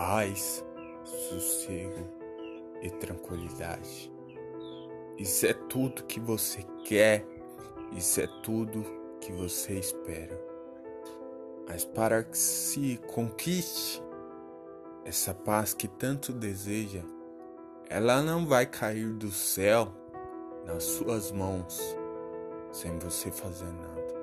paz, sossego e tranquilidade. Isso é tudo que você quer, isso é tudo que você espera. Mas para que se conquiste essa paz que tanto deseja, ela não vai cair do céu nas suas mãos sem você fazer nada.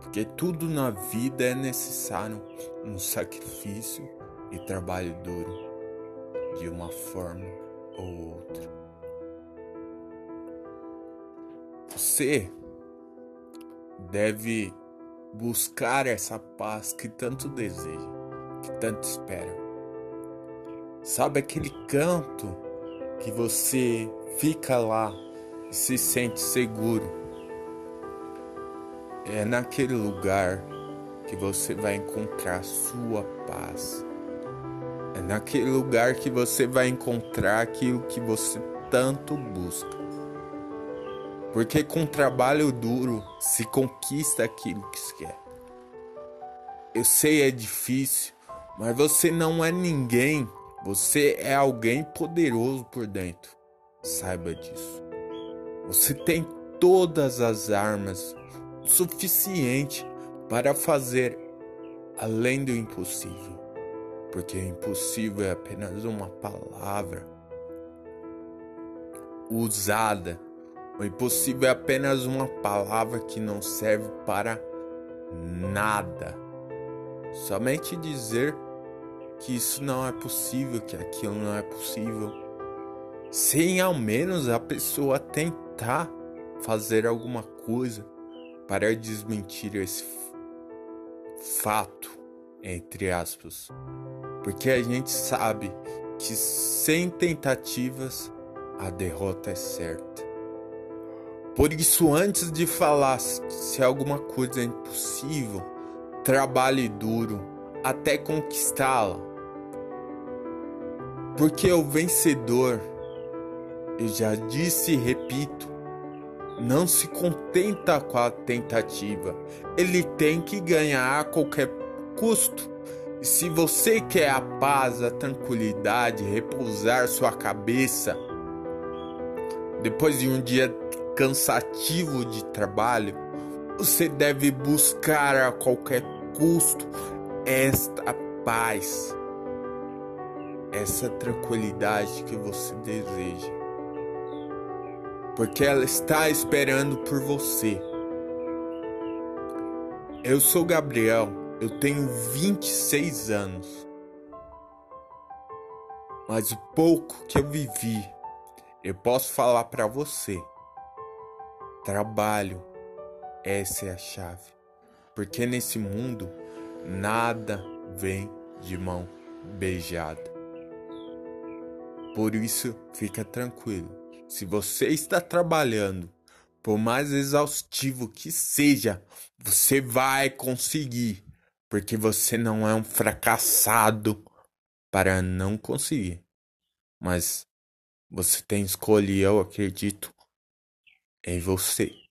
Porque tudo na vida é necessário um sacrifício e trabalho duro de uma forma ou outra. Você deve buscar essa paz que tanto deseja, que tanto espera. Sabe aquele canto que você fica lá e se sente seguro? É naquele lugar que você vai encontrar sua paz. É naquele lugar que você vai encontrar aquilo que você tanto busca. Porque com trabalho duro se conquista aquilo que se quer. Eu sei é difícil, mas você não é ninguém. Você é alguém poderoso por dentro. Saiba disso. Você tem todas as armas suficiente para fazer além do impossível, porque o impossível é apenas uma palavra usada. O impossível é apenas uma palavra que não serve para nada. Somente dizer que isso não é possível, que aquilo não é possível, sem ao menos a pessoa tentar fazer alguma coisa para desmentir esse fato, entre aspas, porque a gente sabe que sem tentativas a derrota é certa. Por isso, antes de falar se alguma coisa é impossível, trabalhe duro até conquistá-la. Porque o vencedor, eu já disse e repito, não se contenta com a tentativa. Ele tem que ganhar a qualquer custo. E se você quer a paz, a tranquilidade, repousar sua cabeça, depois de um dia cansativo de trabalho, você deve buscar a qualquer custo esta paz, essa tranquilidade que você deseja porque ela está esperando por você. Eu sou Gabriel, eu tenho 26 anos. Mas o pouco que eu vivi, eu posso falar para você. Trabalho, essa é a chave. Porque nesse mundo nada vem de mão beijada. Por isso, fica tranquilo se você está trabalhando, por mais exaustivo que seja, você vai conseguir, porque você não é um fracassado para não conseguir. Mas você tem escolha, eu acredito em você.